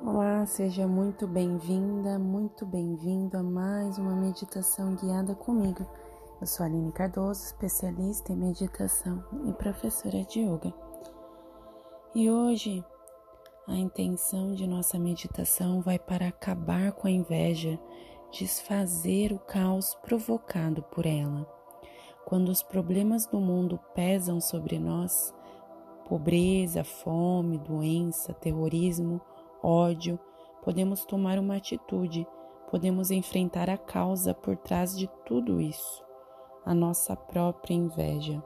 Olá, seja muito bem-vinda, muito bem-vindo a mais uma meditação guiada comigo. Eu sou Aline Cardoso, especialista em meditação e professora de yoga. E hoje a intenção de nossa meditação vai para acabar com a inveja, desfazer o caos provocado por ela. Quando os problemas do mundo pesam sobre nós, pobreza, fome, doença, terrorismo, ódio, podemos tomar uma atitude, podemos enfrentar a causa por trás de tudo isso, a nossa própria inveja.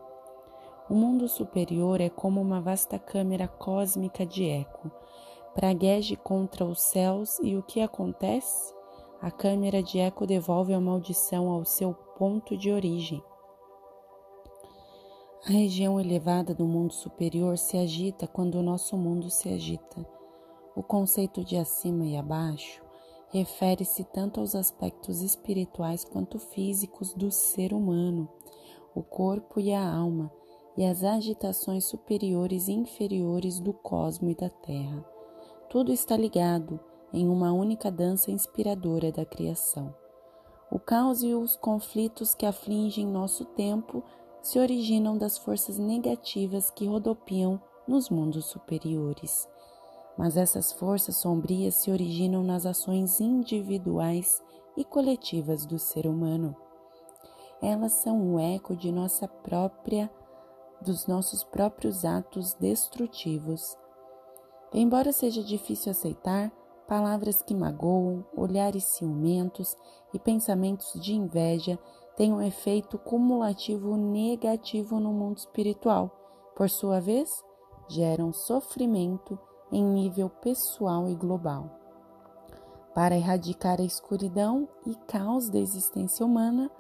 O mundo superior é como uma vasta câmera cósmica de eco. Pragueje contra os céus e o que acontece? A câmera de eco devolve a maldição ao seu ponto de origem. A região elevada do mundo superior se agita quando o nosso mundo se agita. O conceito de acima e abaixo refere-se tanto aos aspectos espirituais quanto físicos do ser humano, o corpo e a alma, e as agitações superiores e inferiores do cosmo e da terra. Tudo está ligado em uma única dança inspiradora da criação. O caos e os conflitos que afligem nosso tempo se originam das forças negativas que rodopiam nos mundos superiores mas essas forças sombrias se originam nas ações individuais e coletivas do ser humano. Elas são o eco de nossa própria dos nossos próprios atos destrutivos. Embora seja difícil aceitar, palavras que magoam, olhares ciumentos e pensamentos de inveja têm um efeito cumulativo negativo no mundo espiritual. Por sua vez, geram sofrimento em nível pessoal e global. Para erradicar a escuridão e caos da existência humana,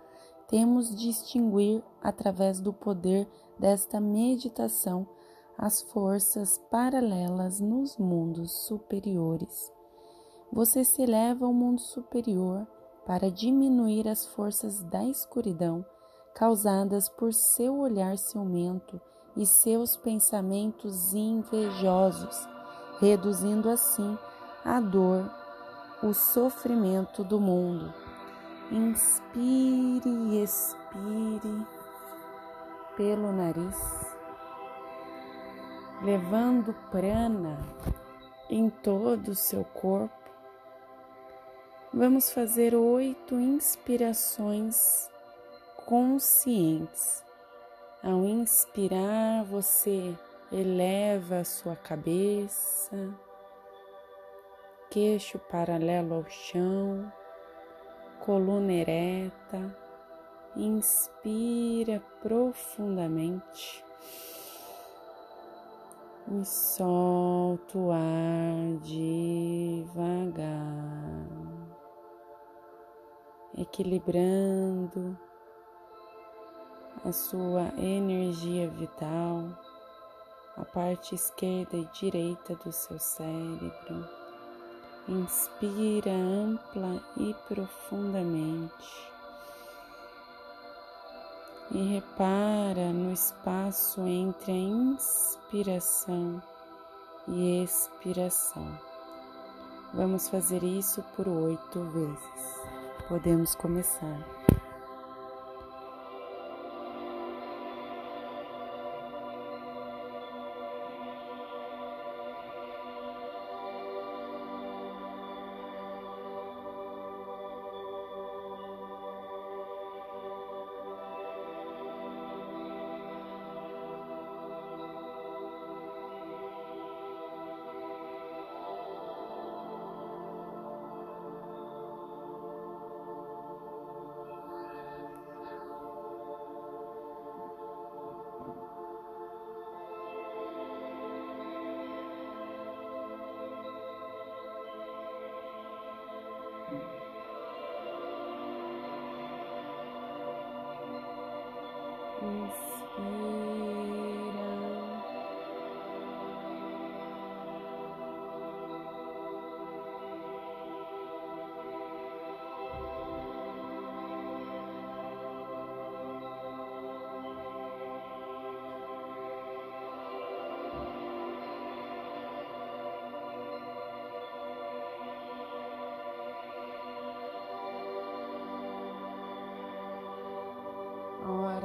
temos de distinguir através do poder desta meditação as forças paralelas nos mundos superiores. Você se eleva ao mundo superior para diminuir as forças da escuridão causadas por seu olhar ciumento e seus pensamentos invejosos reduzindo assim a dor, o sofrimento do mundo. Inspire e expire pelo nariz, levando prana em todo o seu corpo. Vamos fazer oito inspirações conscientes. Ao inspirar, você Eleva a sua cabeça, queixo paralelo ao chão, coluna ereta. Inspira profundamente. E solta o ar devagar, equilibrando a sua energia vital a parte esquerda e direita do seu cérebro. Inspira ampla e profundamente. E repara no espaço entre a inspiração e expiração. Vamos fazer isso por oito vezes. Podemos começar. space.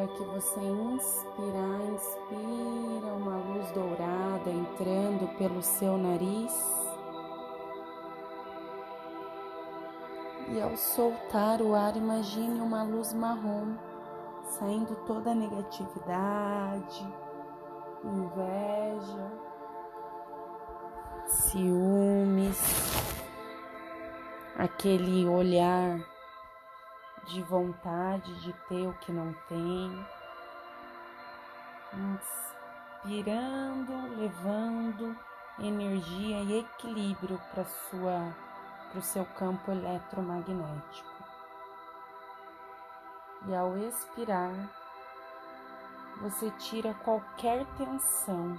Hora que você inspirar, inspira uma luz dourada entrando pelo seu nariz. E ao soltar o ar, imagine uma luz marrom saindo toda a negatividade, inveja, ciúmes, aquele olhar de vontade de ter o que não tem, inspirando, levando energia e equilíbrio para sua para o seu campo eletromagnético. E ao expirar, você tira qualquer tensão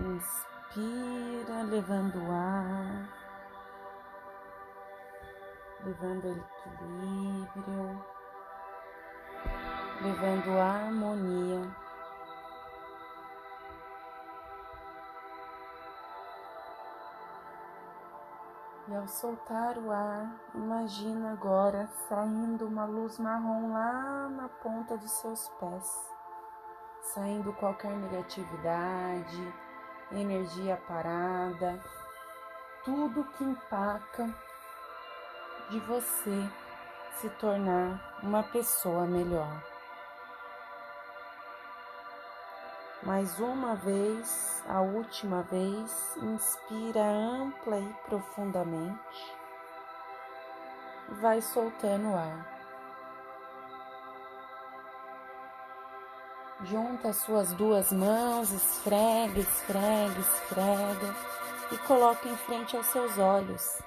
Inspira, levando o ar, levando equilíbrio, levando harmonia. E ao soltar o ar, imagina agora saindo uma luz marrom lá na ponta dos seus pés, saindo qualquer negatividade, energia parada, tudo que empaca de você se tornar uma pessoa melhor. Mais uma vez, a última vez, inspira ampla e profundamente. Vai soltando o ar. Junta as suas duas mãos, esfrega, esfrega, esfrega e coloca em frente aos seus olhos,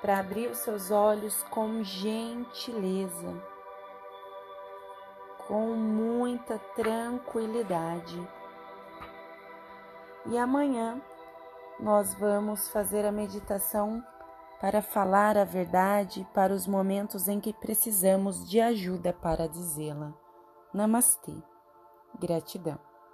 para abrir os seus olhos com gentileza, com muita tranquilidade. E amanhã nós vamos fazer a meditação para falar a verdade para os momentos em que precisamos de ajuda para dizê-la. Namastê. Gratidão.